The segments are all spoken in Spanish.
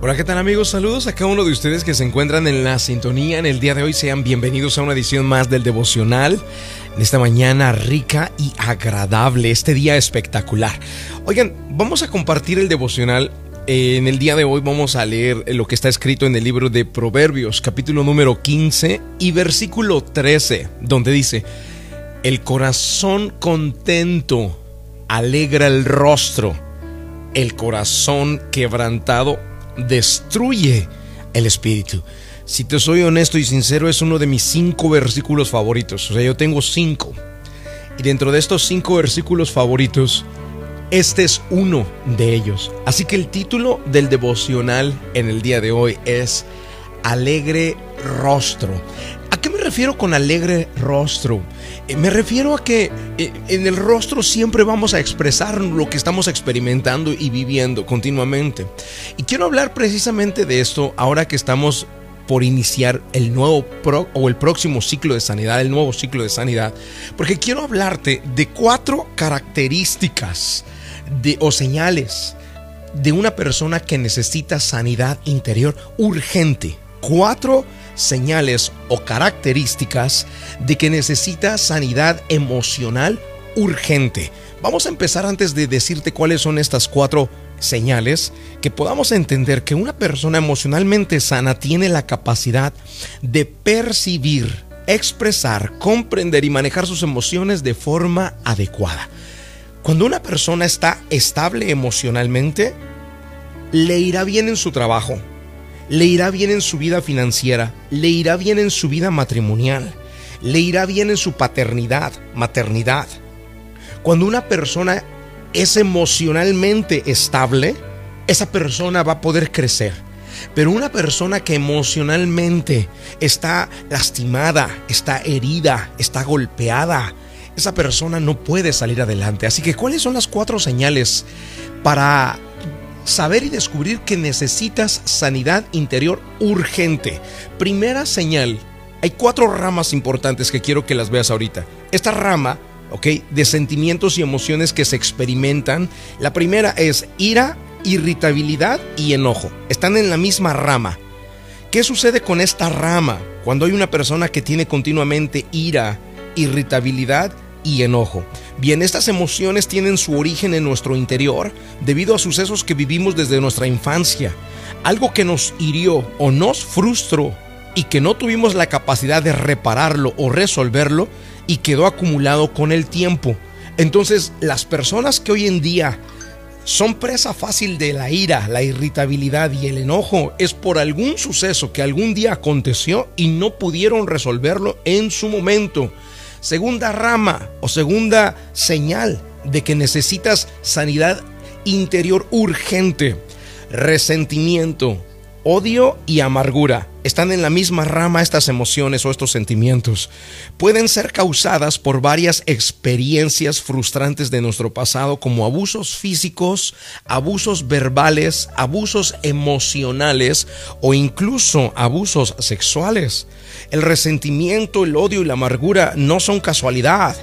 Hola, ¿qué tal amigos? Saludos a cada uno de ustedes que se encuentran en la sintonía en el día de hoy. Sean bienvenidos a una edición más del devocional en esta mañana rica y agradable, este día espectacular. Oigan, vamos a compartir el devocional. En el día de hoy vamos a leer lo que está escrito en el libro de Proverbios, capítulo número 15 y versículo 13, donde dice, el corazón contento alegra el rostro, el corazón quebrantado destruye el espíritu. Si te soy honesto y sincero, es uno de mis cinco versículos favoritos. O sea, yo tengo cinco. Y dentro de estos cinco versículos favoritos, este es uno de ellos. Así que el título del devocional en el día de hoy es Alegre Rostro. ¿A qué me refiero con alegre rostro? Eh, me refiero a que eh, en el rostro siempre vamos a expresar lo que estamos experimentando y viviendo continuamente. Y quiero hablar precisamente de esto ahora que estamos por iniciar el nuevo o el próximo ciclo de sanidad, el nuevo ciclo de sanidad, porque quiero hablarte de cuatro características o señales de una persona que necesita sanidad interior urgente. Cuatro señales o características de que necesita sanidad emocional urgente. Vamos a empezar antes de decirte cuáles son estas cuatro señales, que podamos entender que una persona emocionalmente sana tiene la capacidad de percibir, expresar, comprender y manejar sus emociones de forma adecuada. Cuando una persona está estable emocionalmente, le irá bien en su trabajo, le irá bien en su vida financiera, le irá bien en su vida matrimonial, le irá bien en su paternidad, maternidad. Cuando una persona es emocionalmente estable, esa persona va a poder crecer. Pero una persona que emocionalmente está lastimada, está herida, está golpeada, esa persona no puede salir adelante. Así que, ¿cuáles son las cuatro señales para saber y descubrir que necesitas sanidad interior urgente. Primera señal, hay cuatro ramas importantes que quiero que las veas ahorita. Esta rama, ok, de sentimientos y emociones que se experimentan, la primera es ira, irritabilidad y enojo. Están en la misma rama. ¿Qué sucede con esta rama cuando hay una persona que tiene continuamente ira, irritabilidad y enojo? Bien, estas emociones tienen su origen en nuestro interior debido a sucesos que vivimos desde nuestra infancia, algo que nos hirió o nos frustró y que no tuvimos la capacidad de repararlo o resolverlo y quedó acumulado con el tiempo. Entonces, las personas que hoy en día son presa fácil de la ira, la irritabilidad y el enojo es por algún suceso que algún día aconteció y no pudieron resolverlo en su momento. Segunda rama o segunda señal de que necesitas sanidad interior urgente. Resentimiento, odio y amargura. Están en la misma rama estas emociones o estos sentimientos. Pueden ser causadas por varias experiencias frustrantes de nuestro pasado como abusos físicos, abusos verbales, abusos emocionales o incluso abusos sexuales. El resentimiento, el odio y la amargura no son casualidad.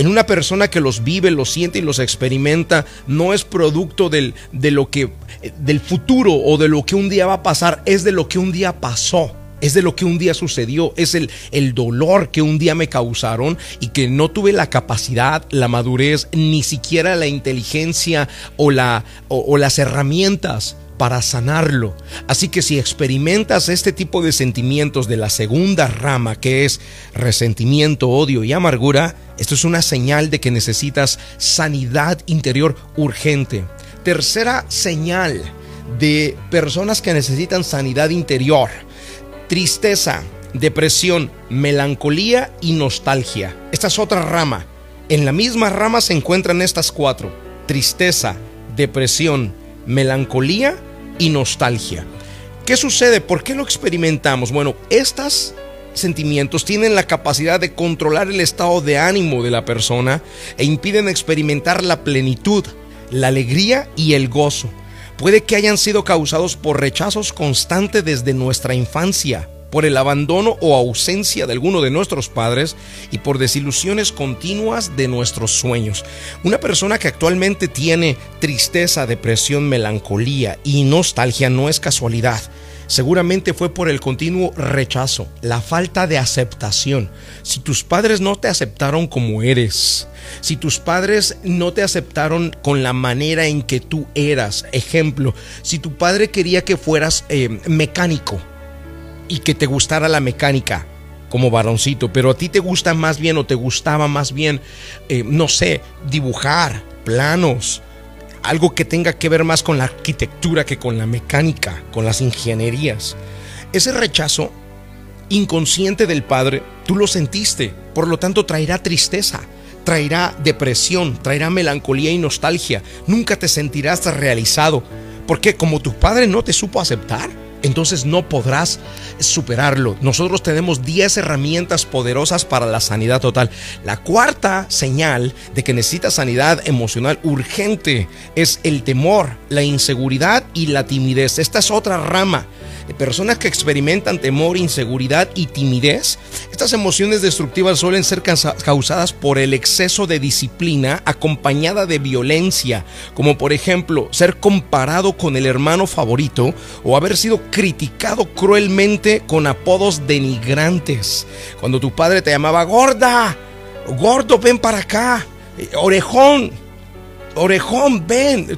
En una persona que los vive, los siente y los experimenta, no es producto del, de lo que, del futuro o de lo que un día va a pasar, es de lo que un día pasó. Es de lo que un día sucedió, es el, el dolor que un día me causaron y que no tuve la capacidad, la madurez, ni siquiera la inteligencia o las herramientas para sanarlo. Así que si experimentas este tipo de sentimientos de la segunda rama, que es resentimiento, odio y amargura, esto es una señal de que necesitas sanidad interior urgente. Tercera señal de personas que necesitan sanidad interior. Tristeza, depresión, melancolía y nostalgia. Esta es otra rama. En la misma rama se encuentran estas cuatro. Tristeza, depresión, melancolía y nostalgia. ¿Qué sucede? ¿Por qué lo experimentamos? Bueno, estos sentimientos tienen la capacidad de controlar el estado de ánimo de la persona e impiden experimentar la plenitud, la alegría y el gozo. Puede que hayan sido causados por rechazos constantes desde nuestra infancia, por el abandono o ausencia de alguno de nuestros padres y por desilusiones continuas de nuestros sueños. Una persona que actualmente tiene tristeza, depresión, melancolía y nostalgia no es casualidad seguramente fue por el continuo rechazo, la falta de aceptación. Si tus padres no te aceptaron como eres, si tus padres no te aceptaron con la manera en que tú eras, ejemplo, si tu padre quería que fueras eh, mecánico y que te gustara la mecánica, como varoncito, pero a ti te gusta más bien o te gustaba más bien, eh, no sé, dibujar planos, algo que tenga que ver más con la arquitectura que con la mecánica, con las ingenierías. Ese rechazo inconsciente del padre, tú lo sentiste, por lo tanto traerá tristeza, traerá depresión, traerá melancolía y nostalgia. Nunca te sentirás realizado, porque como tu padre no te supo aceptar, entonces no podrás superarlo. Nosotros tenemos 10 herramientas poderosas para la sanidad total. La cuarta señal de que necesitas sanidad emocional urgente es el temor, la inseguridad y la timidez. Esta es otra rama personas que experimentan temor, inseguridad y timidez, estas emociones destructivas suelen ser causadas por el exceso de disciplina acompañada de violencia, como por ejemplo ser comparado con el hermano favorito o haber sido criticado cruelmente con apodos denigrantes. Cuando tu padre te llamaba gorda, gordo, ven para acá, eh, orejón orejón, ven.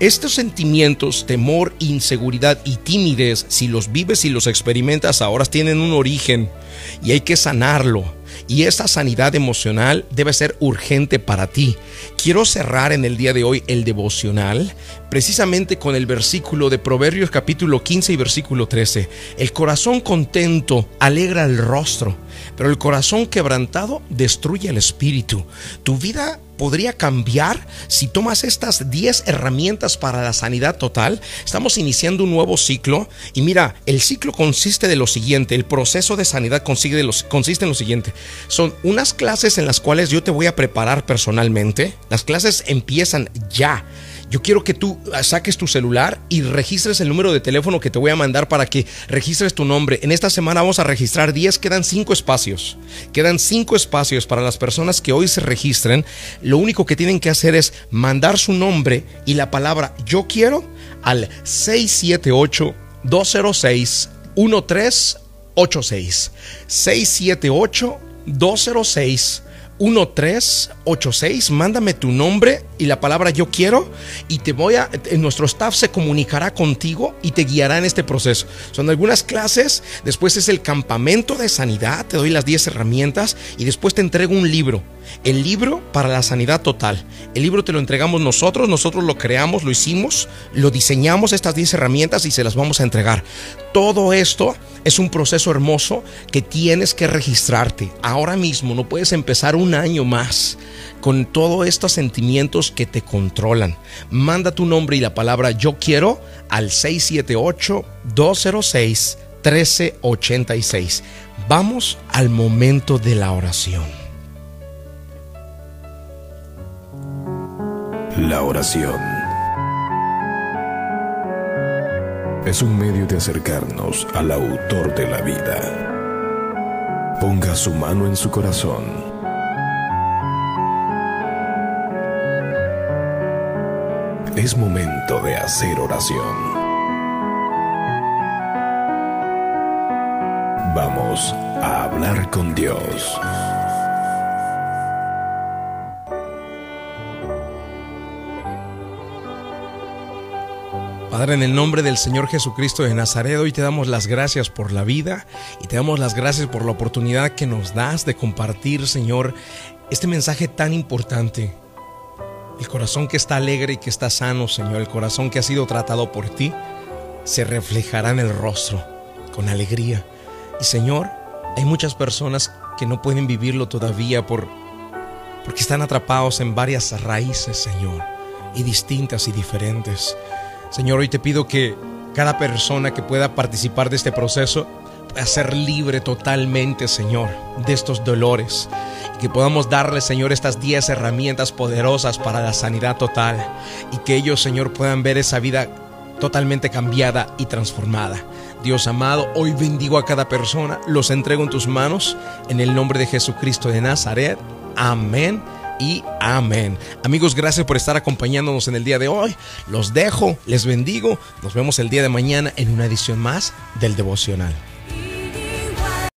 Estos sentimientos, temor, inseguridad y timidez, si los vives y los experimentas ahora, tienen un origen y hay que sanarlo. Y esa sanidad emocional debe ser urgente para ti. Quiero cerrar en el día de hoy el devocional precisamente con el versículo de Proverbios capítulo 15 y versículo 13. El corazón contento alegra el rostro, pero el corazón quebrantado destruye el espíritu. Tu vida podría cambiar si tomas estas 10 herramientas para la sanidad total. Estamos iniciando un nuevo ciclo y mira, el ciclo consiste de lo siguiente, el proceso de sanidad consiste, consiste en lo siguiente. Son unas clases en las cuales yo te voy a preparar personalmente. Las clases empiezan ya. Yo quiero que tú saques tu celular y registres el número de teléfono que te voy a mandar para que registres tu nombre. En esta semana vamos a registrar 10, quedan 5 espacios. Quedan 5 espacios para las personas que hoy se registren. Lo único que tienen que hacer es mandar su nombre y la palabra yo quiero al 678 206 1386. 678 206 1386, mándame tu nombre y la palabra yo quiero y te voy a, nuestro staff se comunicará contigo y te guiará en este proceso. Son algunas clases, después es el campamento de sanidad, te doy las 10 herramientas y después te entrego un libro el libro para la sanidad total. El libro te lo entregamos nosotros, nosotros lo creamos, lo hicimos, lo diseñamos estas 10 herramientas y se las vamos a entregar. Todo esto es un proceso hermoso que tienes que registrarte. Ahora mismo no puedes empezar un año más con todos estos sentimientos que te controlan. Manda tu nombre y la palabra yo quiero al 678 206 1386. Vamos al momento de la oración. La oración es un medio de acercarnos al autor de la vida. Ponga su mano en su corazón. Es momento de hacer oración. Vamos a hablar con Dios. Padre, en el nombre del Señor Jesucristo de Nazaret, hoy te damos las gracias por la vida y te damos las gracias por la oportunidad que nos das de compartir, Señor, este mensaje tan importante. El corazón que está alegre y que está sano, Señor, el corazón que ha sido tratado por ti, se reflejará en el rostro con alegría. Y Señor, hay muchas personas que no pueden vivirlo todavía por, porque están atrapados en varias raíces, Señor, y distintas y diferentes. Señor, hoy te pido que cada persona que pueda participar de este proceso pueda ser libre totalmente, Señor, de estos dolores. Que podamos darle, Señor, estas 10 herramientas poderosas para la sanidad total. Y que ellos, Señor, puedan ver esa vida totalmente cambiada y transformada. Dios amado, hoy bendigo a cada persona, los entrego en tus manos, en el nombre de Jesucristo de Nazaret. Amén y amén. Amigos, gracias por estar acompañándonos en el día de hoy. Los dejo, les bendigo. Nos vemos el día de mañana en una edición más del devocional.